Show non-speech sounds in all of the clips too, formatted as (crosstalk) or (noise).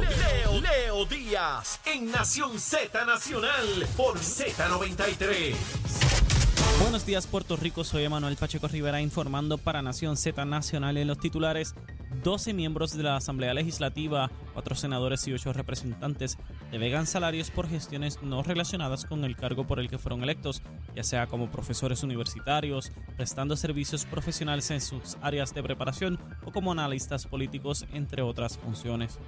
Leo, Leo Díaz en Nación Z Nacional por Z93. Buenos días Puerto Rico, soy Emanuel Pacheco Rivera informando para Nación Z Nacional en los titulares. 12 miembros de la Asamblea Legislativa, 4 senadores y 8 representantes devegan salarios por gestiones no relacionadas con el cargo por el que fueron electos, ya sea como profesores universitarios, prestando servicios profesionales en sus áreas de preparación o como analistas políticos, entre otras funciones.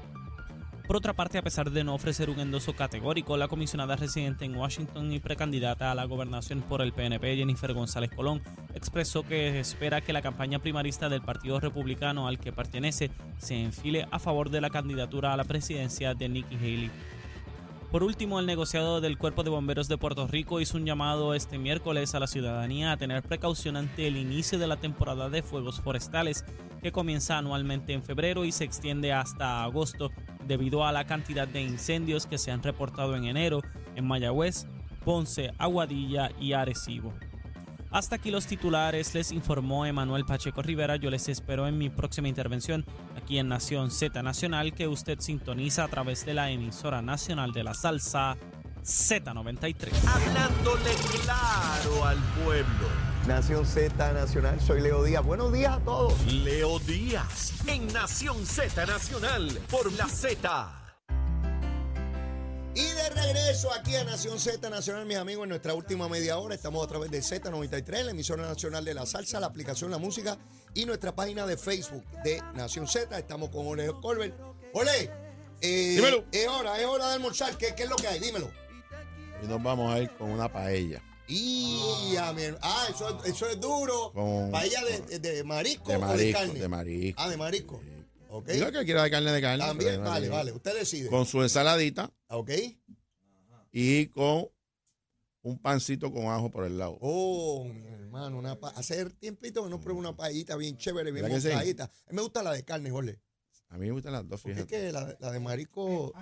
Por otra parte, a pesar de no ofrecer un endoso categórico, la comisionada residente en Washington y precandidata a la gobernación por el PNP, Jennifer González Colón, expresó que espera que la campaña primarista del Partido Republicano al que pertenece se enfile a favor de la candidatura a la presidencia de Nikki Haley. Por último, el negociado del Cuerpo de Bomberos de Puerto Rico hizo un llamado este miércoles a la ciudadanía a tener precaución ante el inicio de la temporada de fuegos forestales que comienza anualmente en febrero y se extiende hasta agosto debido a la cantidad de incendios que se han reportado en enero en Mayagüez, Ponce, Aguadilla y Arecibo. Hasta aquí los titulares, les informó Emanuel Pacheco Rivera. Yo les espero en mi próxima intervención aquí en Nación Z Nacional, que usted sintoniza a través de la emisora nacional de la salsa Z93. Hablándole claro al pueblo. Nación Z Nacional, soy Leo Díaz. Buenos días a todos. Leo Díaz en Nación Z Nacional por la Z. Y de regreso aquí a Nación Z Nacional, mis amigos, en nuestra última media hora. Estamos a través de Z93, la emisora nacional de la salsa, la aplicación La Música y nuestra página de Facebook de Nación Z. Estamos con Ole Colbert. Ole, eh, Dímelo. es hora, es hora de almorzar. ¿Qué, qué es lo que hay? Dímelo. Y nos vamos a ir con una paella. Y a mi ah, eso, eso es duro. Con- ¿Paella de, de marisco De o de marisco, carne? de marisco. Ah, de marisco. Ok. Digo que quiera de carne de carne. También, pero de vale, marisco. vale. Usted decide. Con su ensaladita Ok. y con un pancito con ajo por el lado. Oh, mi hermano, una pa- hace tiempito que no pruebo una paellita bien chévere, bien ¿Verdad que sí? montadita. A mí me gusta la de carne, Jorge. A mí me gustan las dos, Porque es fíjate. que la, la de marisco,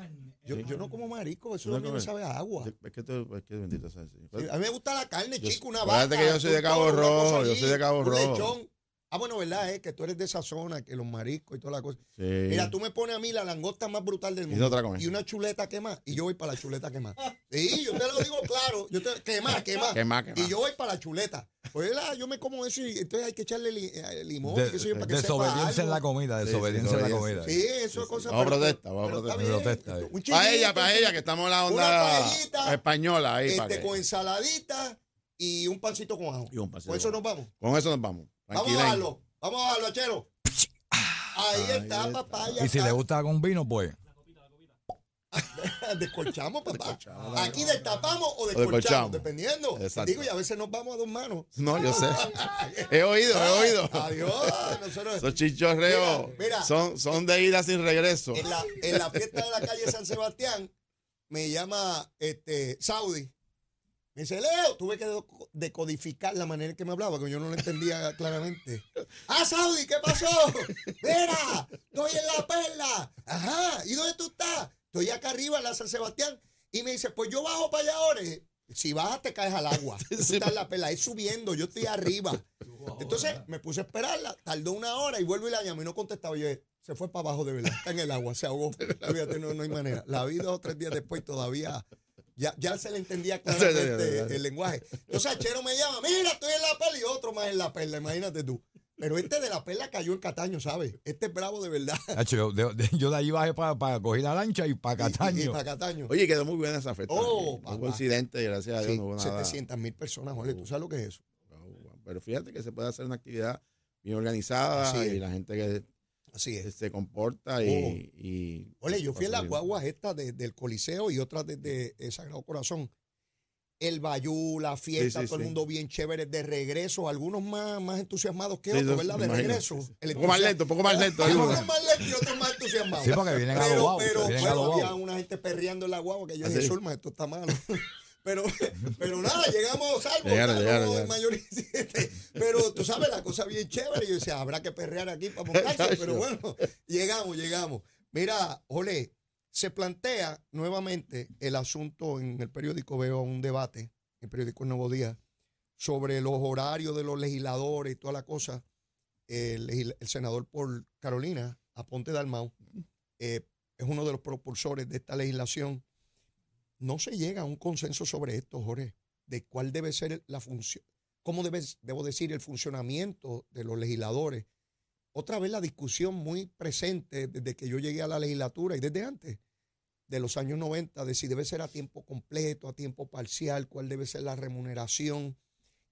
yo, yo no como marisco, eso ¿Tú no mí me sabe a agua. Es que tú, es que bendito sea el Señor. Sí, a mí me gusta la carne, Yo- chico, una vaca. que yo soy de Cabo Rojo, yo soy de Cabo Rojo. Ah, bueno, ¿verdad? Es que tú eres de esa zona, que los mariscos y toda la cosa. Sí. Mira, tú me pones a mí la langosta más brutal del ¿Y mundo. Y una chuleta quemada. Y yo voy para la chuleta quemada. Sí, yo te lo digo claro. Yo te, quemada, quemada. Quemada, quemada. Y yo voy para la chuleta. Pues la- yo me como eso y entonces hay que echarle li- eh, limón. De- y qué sé yo, para que desobediencia sepa en la comida, Sí, desobediencia en la comida. Sí, eso es cosa. Vamos a protesta, vamos a protesta. Un Paella, chiquito, paella, que estamos en la Una onda paellita, española ahí. para Este, con ensaladita y un pancito con ajo. Y un pancito Con eso nos vamos. Con eso nos vamos. Vamos a bajarlo. Vamos a bajarlo, achero. Ahí Ahí está, está. papá. ya Y si está. le gusta con vino, pues. (laughs) Descolchamos, papá. Descolchamos. Aquí destapamos o descolchamos. descolchamos, dependiendo. Exacto. Digo, y a veces nos vamos a dos manos. No, yo sé. (laughs) he oído, he oído. Adiós. Nosotros, Esos chichorreos Mira, mira. son, son de ida sin regreso. en, la, en la fiesta de la calle San Sebastián, me llama este Saudi. Me dice, Leo, tuve que deco- decodificar la manera en que me hablaba, que yo no lo entendía (laughs) claramente. Ah, Saudi, ¿qué pasó? Mira, estoy en la perla. Ajá, ¿y dónde tú estás? Estoy acá arriba en la San Sebastián. Y me dice, pues yo bajo para allá ahora. Si bajas, te caes al agua. (laughs) Tú estás en la perla, es subiendo, yo estoy arriba. Entonces me puse a esperarla, tardó una hora y vuelvo y la llamo y no contestaba. Yo, se fue para abajo de verdad, está en el agua, se ahogó. (laughs) Fíjate, no, no hay manera. La vi dos o tres días después todavía ya, ya se le entendía (laughs) claramente el lenguaje. Entonces Achero me llama, mira, estoy en la perla y otro más en la perla, imagínate tú. Pero este de la perla cayó en Cataño, ¿sabes? Este es bravo de verdad. (laughs) Hacho, yo, de, yo de ahí bajé para coger la lancha y para Y, y Cataño. para Cataño. Oye, quedó muy buena esa fiesta. Oh, hubo incidente, gracias a Dios Sí, no hubo nada. 700 mil personas, Jorge, ¿tú sabes lo que es eso? Pero fíjate que se puede hacer una actividad bien organizada y la gente que Así es. se comporta y, y- Oye, yo fui en las guaguas estas de- del Coliseo y otras desde el Sagrado Corazón. El Bayú, la fiesta, Sí, sí, todo el mundo bien chévere de regreso, algunos más, más entusiasmados que otros, ¿verdad? De regreso. Un poco más lento, un (laughs) poco más lento. Algunos más lentos y otros más entusiasmados. Sí, porque vienen pero, adobados. pero vienen bueno, había una gente perreando en la guagua que yo ¿Ah, dije? Zulma, esto está malo. (laughs) Pero, (laughs) pero nada, llegamos salvos. Llegaron, llegaron, llegaron. Pero tú sabes, la cosa bien chévere. Yo decía, habrá que perrear aquí para montarse. pero bueno, (laughs) llegamos, llegamos. Mira, Ole, se plantea nuevamente el asunto en el periódico, veo un debate, en el periódico El Nuevo Día, sobre los horarios de los legisladores y toda la cosa. El senador por Carolina, Aponte Dalmau, eh, es uno de los propulsores de esta legislación, no se llega a un consenso sobre esto, Jorge, de cuál debe ser la función, cómo debe, debo decir, el funcionamiento de los legisladores. Otra vez la discusión muy presente desde que yo llegué a la legislatura y desde antes de los años 90 de si debe ser a tiempo completo, a tiempo parcial, cuál debe ser la remuneración.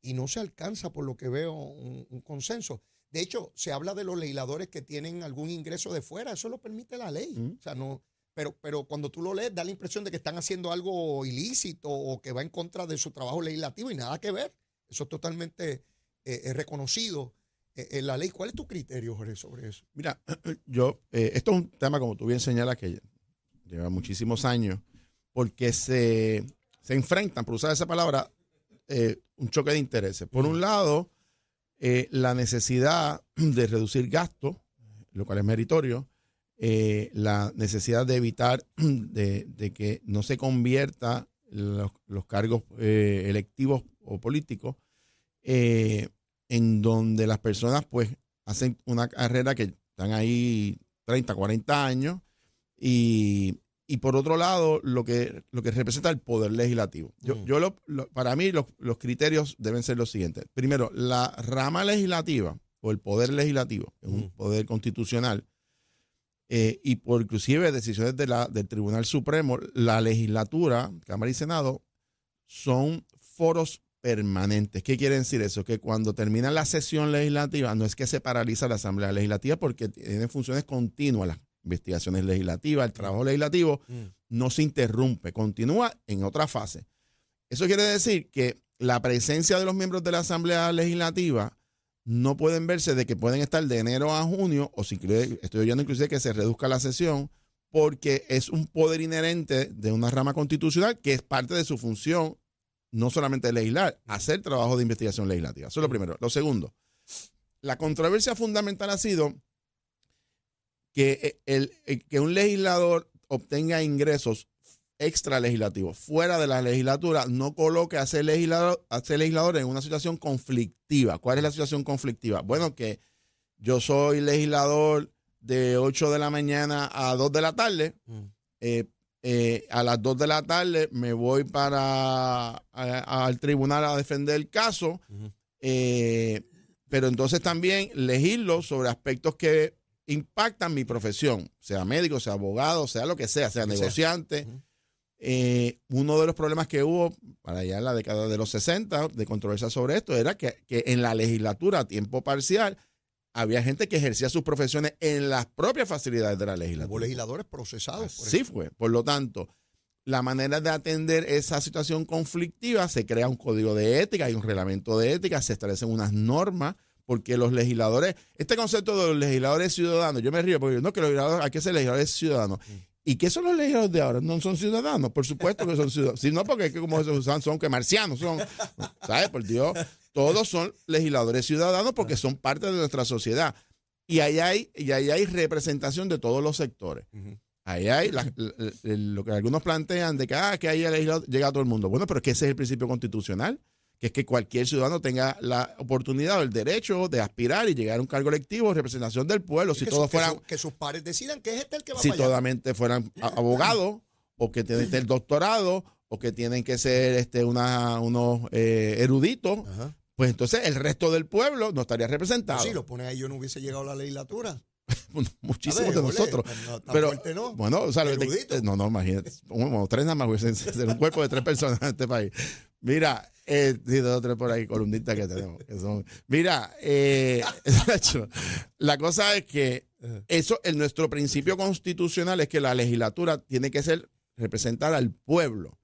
Y no se alcanza, por lo que veo, un, un consenso. De hecho, se habla de los legisladores que tienen algún ingreso de fuera, eso lo permite la ley. Mm. O sea, no, pero, pero cuando tú lo lees, da la impresión de que están haciendo algo ilícito o que va en contra de su trabajo legislativo y nada que ver. Eso es totalmente eh, eh, reconocido eh, en la ley. ¿Cuál es tu criterio, Jorge, sobre eso? Mira, (clears throat) yo, eh, esto es un tema, como tú bien señalas, que lleva muchísimos años, porque se, se enfrentan, por usar esa palabra, eh, un choque de intereses. Por un lado, la necesidad de reducir gastos, lo cual es meritorio, eh, la necesidad de evitar (clears throat) de, de que no se convierta los, los cargos eh, electivos o políticos eh, en donde las personas pues hacen una carrera que están ahí 30, 40 años y, y por otro lado lo que, lo que representa el poder legislativo. Yo, Mm. yo lo- lo- para mí los, los criterios deben ser los siguientes. Primero, la rama legislativa o el poder legislativo, es un Mm. poder constitucional, eh, y por inclusive decisiones de la, del Tribunal Supremo, la legislatura, Cámara y Senado, son foros permanentes. ¿Qué quiere decir eso? Que cuando termina la sesión legislativa, no es que se paraliza la Asamblea Legislativa porque tiene funciones continuas las investigaciones legislativas, el trabajo legislativo no se interrumpe, continúa en otra fase. Eso quiere decir que la presencia de los miembros de la Asamblea Legislativa no pueden verse de que pueden estar de enero a junio, o si estoy oyendo inclusive que se reduzca la sesión, porque es un poder inherente de una rama constitucional que es parte de su función, no solamente legislar, hacer trabajo de investigación legislativa. Eso es lo primero. Lo segundo, la controversia fundamental ha sido que, eh, el, el- que un legislador obtenga ingresos extra legislativos fuera de la legislatura no coloque a ser legislador, a ser legislador en una situación conflictiva. ¿Cuál es la situación conflictiva? Bueno, que yo soy legislador de 8 de la mañana a 2 de la tarde. eh, eh, a las 2 de la tarde me voy para al tribunal a defender el caso. eh, pero entonces también legislo sobre aspectos que impactan mi profesión, sea médico, sea abogado, sea lo que sea, sea negociante. Eh, uno de los problemas que hubo para allá en la década de los 60 de controversia sobre esto era que, que en la legislatura a tiempo parcial había gente que ejercía sus profesiones en las propias facilidades de la Hubo legislatura. legisladores procesados. por eso. fue. Por lo tanto, la manera de atender esa situación conflictiva, se crea un código de ética, hay un reglamento de ética, se establecen unas normas, porque los legisladores, este concepto de los legisladores ciudadanos, yo me río porque no que los legisladores, hay que ser legisladores ciudadanos. ¿Y qué son los legisladores de ahora? ¿No son ciudadanos? Por supuesto que son ciudadanos. Si no, porque es que como se usan, son que marcianos son. ¿Sabes? Por Dios. Todos son legisladores ciudadanos porque son parte de nuestra sociedad. Y ahí hay, y ahí hay representación de todos los sectores. Ahí hay la- la- la- lo que algunos plantean de que, ah, que ahí llega a todo el mundo. Bueno, pero es que ese es el principio constitucional, que es que cualquier ciudadano tenga la oportunidad o el derecho de aspirar y llegar a un cargo electivo representación del pueblo. Si que, todos fueran, que sus pares decidan que es este el que va si para allá. totalmente fueran a- abogados o que tienen que tener doctorado o que tienen que ser este, una, unos eh, eruditos, Ajá. pues entonces el resto del pueblo no estaría representado. Si lo pones ahí, yo no hubiese llegado a la legislatura. (laughs) Muchísimos A ver, de ole, nosotros. no, tan Pero, fuerte no. bueno, o sea, te- no, no, imagínate. Bueno, tres nada más (laughs) ser un cuerpo de tres personas en este país. Mira, eh, sí, dos o tres por ahí, columnistas que tenemos. que son- mira, eh, (laughs) la cosa es que eso, en nuestro principio constitucional es que la legislatura tiene que ser representar al pueblo.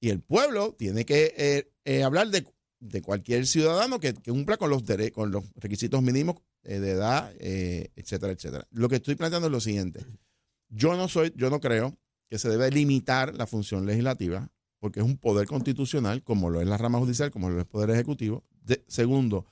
Y el pueblo tiene que eh, eh, hablar de, de cualquier ciudadano que, que cumpla con los, con los requisitos mínimos eh, de edad, etcétera, etcétera. Lo que estoy planteando es lo siguiente. Yo no soy, yo no creo que se debe limitar la función legislativa, porque es un poder constitucional, como lo es la rama judicial, como lo es el poder ejecutivo. De- segundo,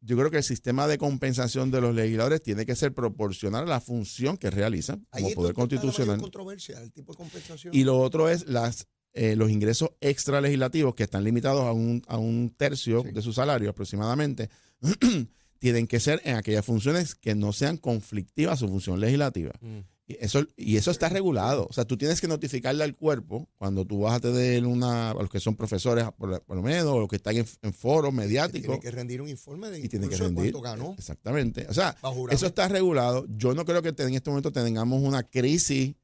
yo creo que el sistema de compensación de los legisladores tiene que ser proporcional a la función que realizan como poder constitucional. controversia, el tipo de compensación. Y lo otro es las, eh, los ingresos extra legislativos que están limitados a un, a un tercio Sí. de su salario aproximadamente. (clears throat) tienen que ser en aquellas funciones que no sean conflictivas a su función legislativa. Mm. Y eso, y eso está regulado. O sea, tú tienes que notificarle al cuerpo cuando tú vas a tener una, a los que son profesores, por, por lo menos, o los que están en, en foros mediáticos. Que rendir un informe de y tiene que rendir. cuánto ganó. Exactamente. O sea, eso está regulado. Yo no creo que en este momento tengamos una crisis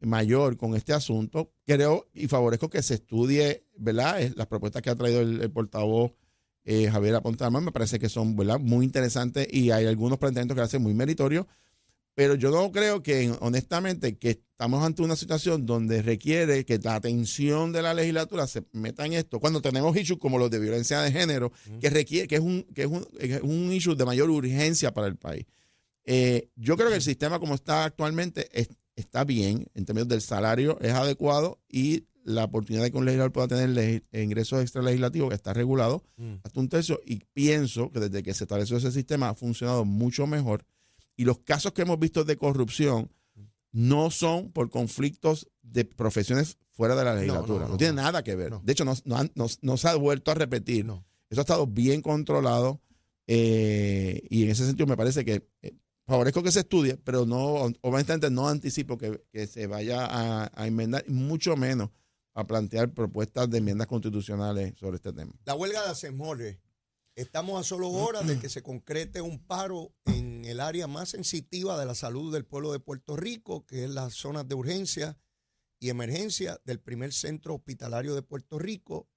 mayor con este asunto. Creo y favorezco que se estudie, ¿verdad? Las propuestas que ha traído el, el portavoz eh, Javier Aponte Armas me parece que son, ¿verdad? Muy interesantes y hay algunos planteamientos que hacen muy meritorios. Pero yo no creo que, honestamente, que estamos ante una situación donde requiere que la atención de la legislatura se meta en esto. Cuando tenemos issues como los de violencia de género, que requiere, que es un, que es un, es un issue de mayor urgencia para el país. Eh, yo creo que el sistema como está actualmente es- está bien, en términos del salario es adecuado y la oportunidad de que un legislador pueda tener ingresos extra legislativos que está regulado Mm. hasta un tercio y pienso que desde que se estableció ese sistema ha funcionado mucho mejor y los casos que hemos visto de corrupción no son por conflictos de profesiones fuera de la legislatura, no, no, tiene nada que ver. De hecho, no, no se ha vuelto a repetir. No. Eso ha estado bien controlado eh, y en ese sentido me parece que eh, favorezco que se estudie, pero no, obviamente no anticipo que, que se vaya a, a enmendar, mucho menos a plantear propuestas de enmiendas constitucionales sobre este tema. La huelga de Asemore. Estamos a solo horas de que se concrete un paro en el área más sensitiva de la salud del pueblo de Puerto Rico, que es las zonas de urgencia y emergencia del primer centro hospitalario de Puerto Rico.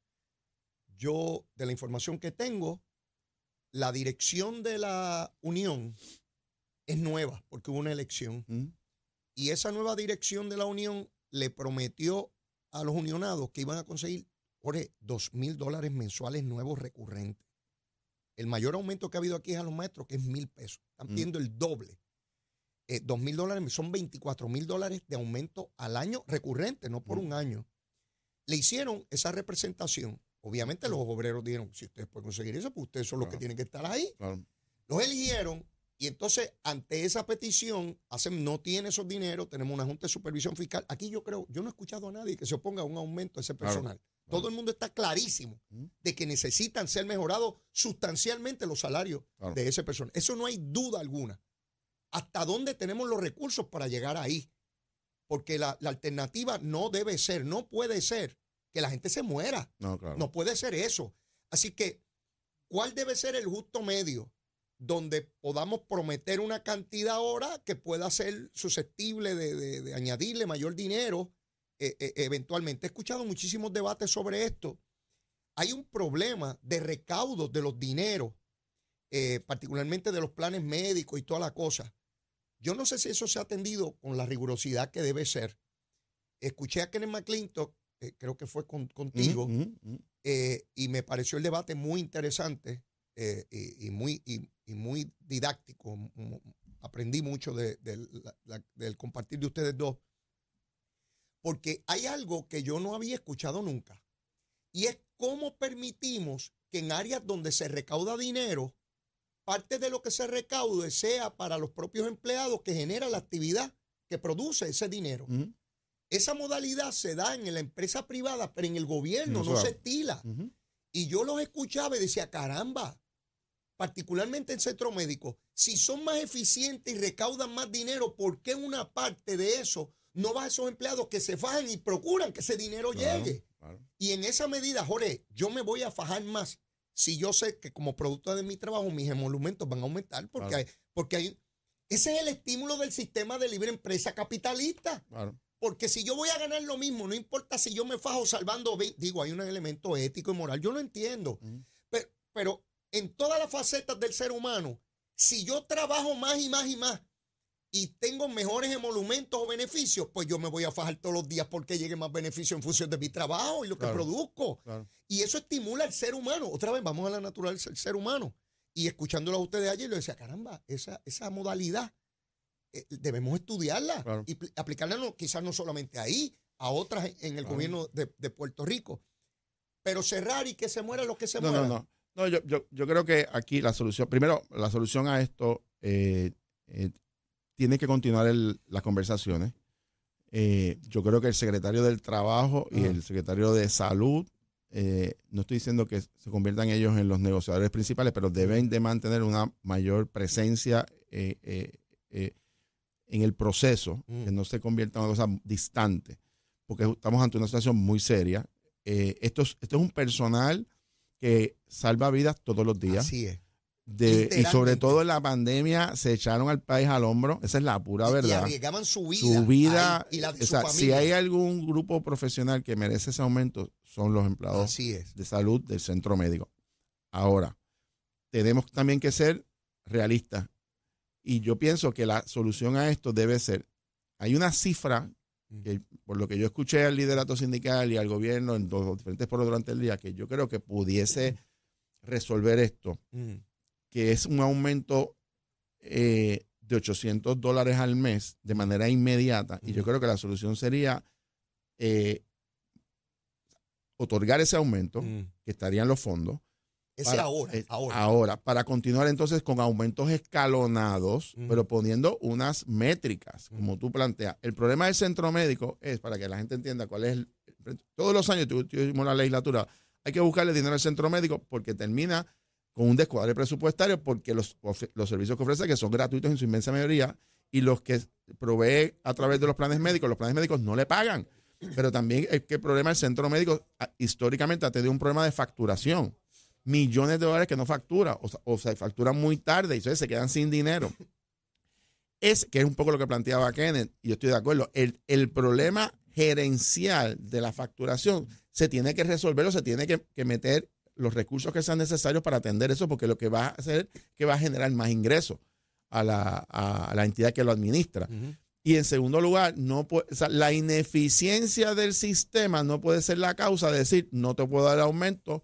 Yo, de la información que tengo, la dirección de la unión es nueva porque hubo una elección. ¿Mm? Y esa nueva dirección de la unión le prometió a los unionados que iban a conseguir, Jorge, dos mil dólares mensuales nuevos recurrentes. El mayor aumento que ha habido aquí es a los maestros, que es mil pesos. Están Mm. pidiendo el doble. Eh, dos mil dólares son 24 mil dólares de aumento al año recurrente, no por Mm. un año. Le hicieron esa representación. Obviamente los obreros dijeron, si ustedes pueden conseguir eso, pues ustedes son los que tienen que estar ahí. Claro. Los eligieron y entonces ante esa petición, hacen no tiene esos dineros, tenemos una junta de supervisión fiscal. Aquí yo creo, yo no he escuchado a nadie que se oponga a un aumento a ese Claro, personal. Todo el mundo está clarísimo de que necesitan ser mejorados sustancialmente los salarios Claro. de ese personal. Eso no hay duda alguna. ¿Hasta dónde tenemos los recursos para llegar ahí? Porque la, la alternativa no debe ser, no puede ser que la gente se muera. No. No puede ser eso. Así que, ¿cuál debe ser el justo medio donde podamos prometer una cantidad ahora que pueda ser susceptible de, de- de añadirle mayor dinero eh, eh, eventualmente? He escuchado muchísimos debates sobre esto. Hay un problema de recaudos de los dineros, eh, particularmente de los planes médicos y toda la cosa. Yo no sé si eso se ha atendido con la rigurosidad que debe ser. Escuché a Kenneth McClintock, creo que fue con- contigo, y me pareció el debate muy interesante eh, y, y muy, y, y muy didáctico. Aprendí mucho de- de la- la- del compartir de ustedes dos, porque hay algo que yo no había escuchado nunca, y es cómo permitimos que en áreas donde se recauda dinero, parte de lo que se recaude sea para los propios empleados que genera la actividad que produce ese dinero. Esa modalidad se da en la empresa privada, pero en el gobierno No no se estila. Y yo los escuchaba y decía, caramba, particularmente en centro médico, si son más eficientes y recaudan más dinero, ¿por qué una parte de eso no va a esos empleados que se fajan y procuran que ese dinero Claro, llegue? claro. Y en esa medida, Jorge, yo me voy a fajar más si yo sé que como producto de mi trabajo mis emolumentos van a aumentar porque, Claro. hay, porque hay, ese es el estímulo del sistema de libre empresa capitalista. Porque si yo voy a ganar lo mismo, no importa si yo me fajo salvando, digo, hay un elemento ético y moral, yo lo entiendo. Pero, pero en todas las facetas del ser humano, si yo trabajo más y más y más y tengo mejores emolumentos o beneficios, pues yo me voy a fajar todos los días porque llegue más beneficio en función de mi trabajo y lo que produzco. Claro. Y eso estimula al ser humano. Otra vez, vamos a la naturaleza del ser humano. Y escuchándolo a ustedes ayer, yo decía, caramba, esa, esa modalidad eh, debemos estudiarla Claro. y pl- aplicarla no, quizás no solamente ahí, a otras en- el gobierno de, de Puerto Rico. Pero cerrar y que se mueran los que se No, no, mueran. no. No, yo, yo, yo creo que aquí la solución, primero, la solución a esto eh, eh, tiene que continuar el- las conversaciones. Eh, yo creo que el secretario del Trabajo y el secretario de Salud, no estoy diciendo que se conviertan ellos en los negociadores principales, pero deben de mantener una mayor presencia en el proceso, Mm. que no se convierta en una cosa distante, porque estamos ante una situación muy seria. Esto, es, esto es un personal que salva vidas todos los días. Así es. De, y sobre todo en la pandemia se echaron al país al hombro. Esa es la pura Y verdad. arriesgaban su vida. Su vida, y la de o su sea, si hay algún grupo profesional que merece ese aumento, son los empleados Así es. de salud del centro médico. Ahora, tenemos también que ser realistas. Y yo pienso que la solución a esto debe ser, hay una cifra, que por lo que yo escuché al liderato sindical y al gobierno en los diferentes foros durante el día, que yo creo que pudiese (clears throat) resolver esto, Mm. que es un aumento eh, de 800 dólares al mes de manera inmediata. Y yo creo que la solución sería eh, otorgar ese aumento, Mm. que estaría en los fondos. Ese para- ahora, eh, ahora. para continuar entonces con aumentos escalonados, pero poniendo unas métricas, como tú planteas. El problema del centro médico es, para que la gente entienda cuál es el... Todos los años tu- tuvimos la legislatura, hay que buscarle dinero al centro médico porque termina con un descuadre presupuestario porque los, los servicios que ofrece, que son gratuitos en su inmensa mayoría, y los que provee a través de los planes médicos, los planes médicos no le pagan. Pero también es que el problema del centro médico ah, históricamente ha tenido un problema de facturación. Millones de dólares que no factura, o, se facturan muy tarde y se quedan sin dinero. Es que es un poco lo que planteaba Kenneth, y yo estoy de acuerdo. El, el problema gerencial de la facturación se tiene que resolver o se tiene que, que meter los recursos que sean necesarios para atender eso, porque lo que va a hacer es que va a generar más ingresos a la, a la entidad que lo administra. Y en segundo lugar, no puede, o sea, la ineficiencia del sistema no puede ser la causa de decir no te puedo dar aumento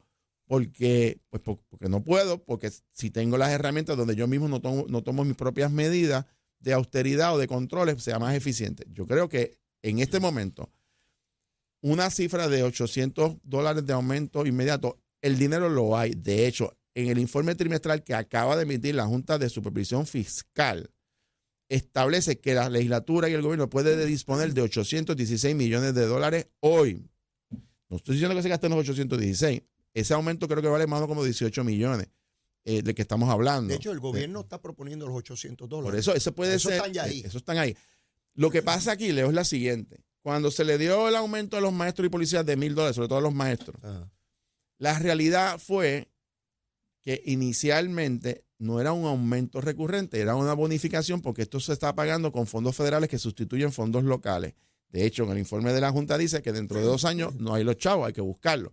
porque, pues, por- porque no puedo, porque si tengo las herramientas donde yo mismo no tomo, no tomo mis propias medidas de austeridad o de controles, sea más eficiente. Yo creo que en este momento, una cifra de 800 dólares de aumento inmediato, el dinero lo hay. De hecho, en el informe trimestral que acaba de emitir la Junta de Supervisión Fiscal, establece que la legislatura y el gobierno puede disponer de 816 millones de dólares hoy. No estoy diciendo que se gasten los 816. Ese aumento creo que vale más o menos como 18 millones eh, de que estamos hablando. De hecho, el gobierno está proponiendo los 800 dólares. Por eso, eso puede Eso ser. están ya ahí. Eso están ahí. Lo que pasa aquí, Leo, es la siguiente. Cuando se le dio el aumento a los maestros y policías de mil dólares, sobre todo a los maestros, Ajá. la realidad fue que inicialmente no era un aumento recurrente, era una bonificación porque esto se está pagando con fondos federales que sustituyen fondos locales. De hecho, en el informe de la Junta dice que dentro de dos años no hay los chavos, hay que buscarlos.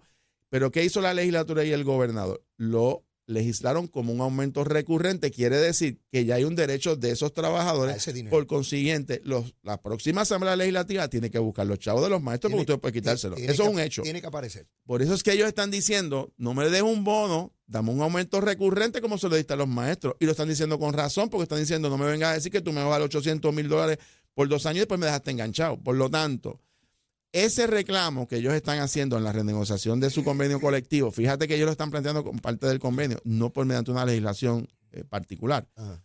Pero ¿qué hizo la legislatura y el gobernador? Lo legislaron como un aumento recurrente. Quiere decir que ya hay un derecho de esos trabajadores. Por consiguiente, los, la próxima Asamblea Legislativa tiene que buscar los chavos de los maestros Tiene- porque usted puede quitárselo. tiene Eso es un hecho. Tiene que aparecer. Por eso es que ellos están diciendo, no me des un bono, dame un aumento recurrente como se lo diste a los maestros. Y lo están diciendo con razón, porque están diciendo, no me vengas a decir que tú me vas a dar 800 mil dólares por dos años y después me dejaste enganchado. Por lo tanto, ese reclamo que ellos están haciendo en la renegociación de su convenio colectivo, fíjate que ellos lo están planteando como parte del convenio, no por mediante una legislación eh, particular Ajá.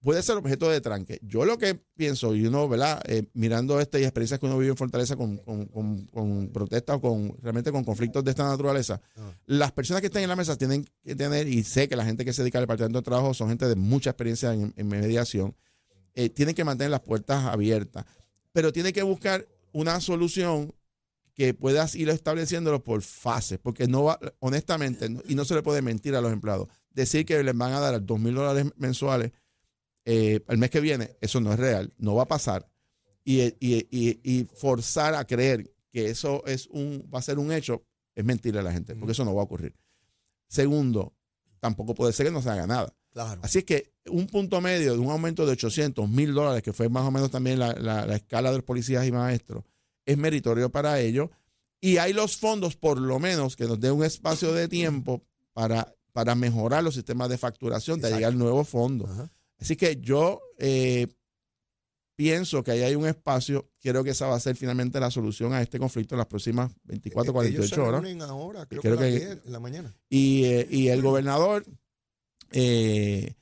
puede ser objeto de tranque. Yo lo que pienso, y uno, ¿verdad? Eh, mirando esta y experiencias que uno vive en Fortaleza con, con, con- con protestas o con realmente con conflictos de esta naturaleza, Ajá. las personas que están en la mesa tienen que tener, y sé que la gente que se dedica al departamento de trabajo son gente de mucha experiencia en, en mediación, eh, tienen que mantener las puertas abiertas, pero tienen que buscar una solución que puedas ir estableciéndolo por fases, porque no va, honestamente, no- y no se le puede mentir a los empleados, decir que les van a dar dos mil dólares mensuales eh, el mes que viene, eso no es real, no va a pasar. Y, y- y- y forzar a creer que eso es un, va a ser un hecho, es mentirle a la gente, porque eso no va a ocurrir. Segundo, tampoco puede ser que no se haga nada. Claro. Así es que un punto medio de un aumento de 800 mil dólares, que fue más o menos también la, la- la escala de los policías y maestros, es meritorio para ellos. Y hay los fondos, por lo menos, que nos dé un espacio de tiempo para, para mejorar los sistemas de facturación, de llegar nuevos fondos. Ajá. Así que yo eh, pienso que ahí hay un espacio. Quiero que esa va a ser finalmente la solución a este conflicto en las próximas 24, Eh, Ellos se 48 horas. reúnen ahora, creo, Creo que, a las que- 10 en la mañana. Y, eh, y el gobernador, eh,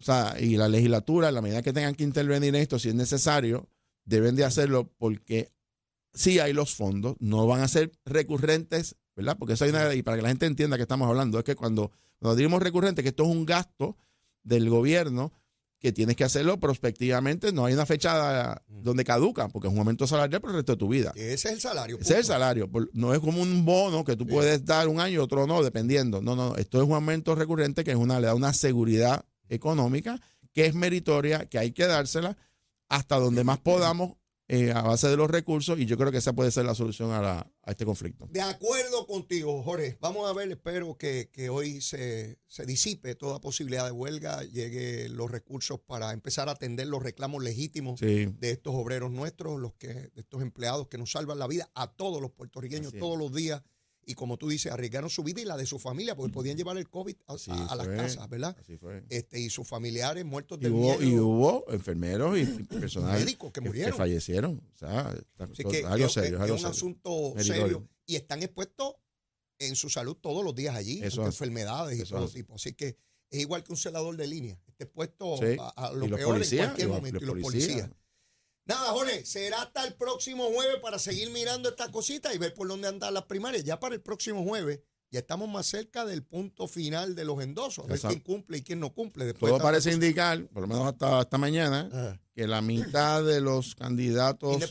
o sea, y la legislatura, la medida que tengan que intervenir en esto, si es necesario, deben de hacerlo porque sí hay los fondos, no van a ser recurrentes, ¿verdad? Porque eso hay una, y para que la gente entienda que estamos hablando, es que cuando, cuando decimos recurrente, que esto es un gasto del gobierno que tienes que hacerlo prospectivamente. No hay una fecha Mm. donde caduca, porque es un aumento salarial por el resto de tu vida. Ese es el salario. Ese es el salario. No es como un bono que tú puedes dar un año y otro no, dependiendo. No, no, no. Esto es un aumento recurrente que es una, le da una seguridad económica que es meritoria, que hay que dársela hasta donde más podamos eh, a base de los recursos y yo creo que esa puede ser la solución a, la- a este conflicto. De acuerdo contigo, Jorge. Vamos a ver, espero que, que hoy se, se disipe toda posibilidad de huelga, llegue los recursos para empezar a atender los reclamos legítimos Sí, de estos obreros nuestros, los que, de estos empleados que nos salvan la vida a todos los puertorriqueños todos los días. Y como tú dices, arriesgaron su vida y la de su familia, porque podían llevar el COVID a, Así a- a las fue. casas, ¿verdad? así fue. Este, y sus familiares muertos hubo, miedo. y hubo enfermeros y personal Médicos que murieron. fallecieron. O sea, Así que algo es, serio. es algo un serio. asunto Meritorio. serio y están expuestos en su salud todos los días allí, Eso enfermedades y todo tipo. Así que es igual que un celador de línea, está expuesto Sí. a, a lo Y peor policías, en cualquier y momento. y los policías. policías. Nada, Jorge, será hasta el próximo jueves para seguir mirando estas cositas y ver por dónde andan las primarias. Ya para el próximo jueves ya estamos más cerca del punto final de los endosos, a ver Exacto. quién cumple y quién no cumple. Después Todo parece indicar, por lo menos hasta esta mañana. Ajá. que la mitad de los candidatos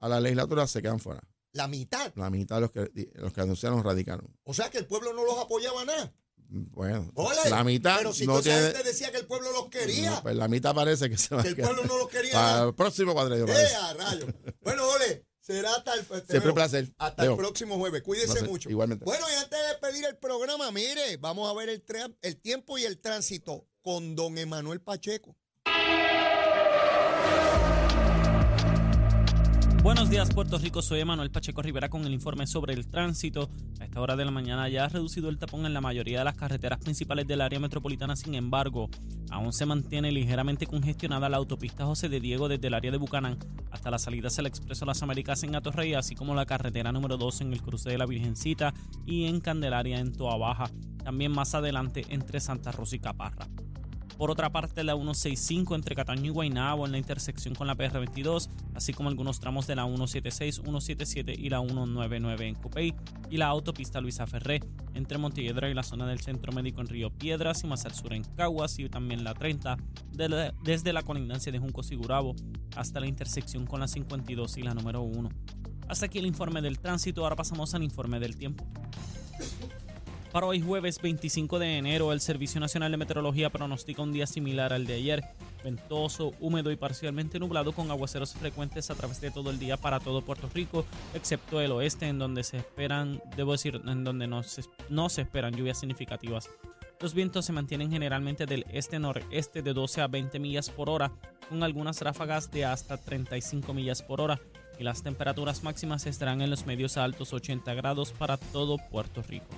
a la legislatura se quedan fuera. la mitad. La mitad de los que, los que anunciaron radicaron. O sea que el pueblo no los apoyaba nada. Bueno, la mitad Pero si no esa tiene. gente decía que el pueblo los quería, no, pues la mitad parece que se va que el pueblo no los quería. El próximo cuadrillo. ¡Eh! Bueno, Ole, será hasta el, te Siempre un placer. hasta Leo. el próximo jueves. Cuídese Placer. mucho. Igualmente. Bueno, y antes de pedir el programa, mire, vamos a ver el, el tiempo y el tránsito con don Emanuel Pacheco. Buenos días Puerto Rico, soy Emanuel Pacheco Rivera con el informe sobre el tránsito. A esta hora de la mañana ya ha reducido el tapón en la mayoría de las carreteras principales del área metropolitana, sin embargo, aún se mantiene ligeramente congestionada la autopista José de Diego desde el área de Bucanán hasta la salida hacia el Expreso Las Américas en Atorrey, así como la carretera número 2 en el cruce de la Virgencita y en Candelaria en Toa Baja, también más adelante entre Santa Rosa y Caparra. Por otra parte, la 165 entre Cataño y Guaynabo en la intersección con la PR22, así como algunos tramos de la 176, 177 y la 199 en Copey, y la autopista Luisa Ferré entre Montelledra y la zona del Centro Médico en Río Piedras y más al sur en Caguas, y también la 30 de desde la colindancia de Juncos y Gurabo hasta la intersección con la 52 y la número 1. Hasta aquí el informe del tránsito, ahora pasamos al informe del tiempo. Para hoy jueves 25 de enero, el Servicio Nacional de Meteorología pronostica un día similar al de ayer, ventoso, húmedo y parcialmente nublado con aguaceros frecuentes a través de todo el día para todo Puerto Rico, excepto el oeste en donde se esperan, debo decir, en donde no se, no se esperan lluvias significativas. Los vientos se mantienen generalmente del este-noreste de 12 a 20 millas por hora, con algunas ráfagas de hasta 35 millas por hora, y las temperaturas máximas estarán en los medios a altos 80 grados para todo Puerto Rico.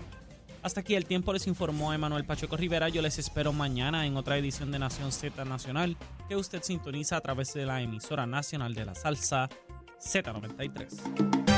Hasta aquí el tiempo les informó Emanuel Pacheco Rivera. Yo les espero mañana en otra edición de Nación Z Nacional que usted sintoniza a través de la emisora nacional de la salsa Z93.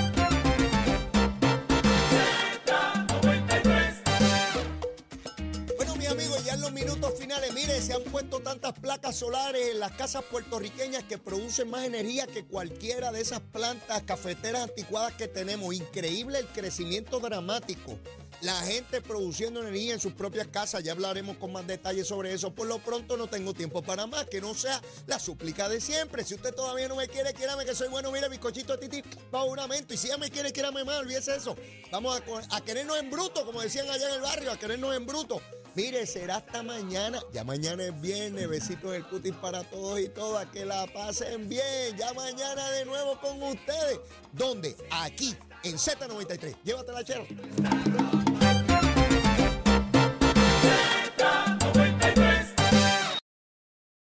Mire, se han puesto tantas placas solares en las casas puertorriqueñas que producen más energía que cualquiera de esas plantas cafeteras anticuadas que tenemos. Increíble el crecimiento dramático. La gente produciendo energía en sus propias casas. Ya hablaremos con más detalles sobre eso. Por lo pronto no tengo tiempo para más. Que no sea la súplica de siempre. Si usted todavía no me quiere, quiérame que soy bueno. Mire, bizcochito titi, pa' un. Y si ya me quiere, quiérame más. Olvídese eso. Vamos a querernos en bruto, como decían allá en el barrio, a querernos en bruto. Mire, será hasta mañana. Ya mañana es viernes. Besitos del cutis para todos y todas. Que la pasen bien. Ya mañana de nuevo con ustedes. ¿Dónde? Aquí, en Z93. Llévatela, chero.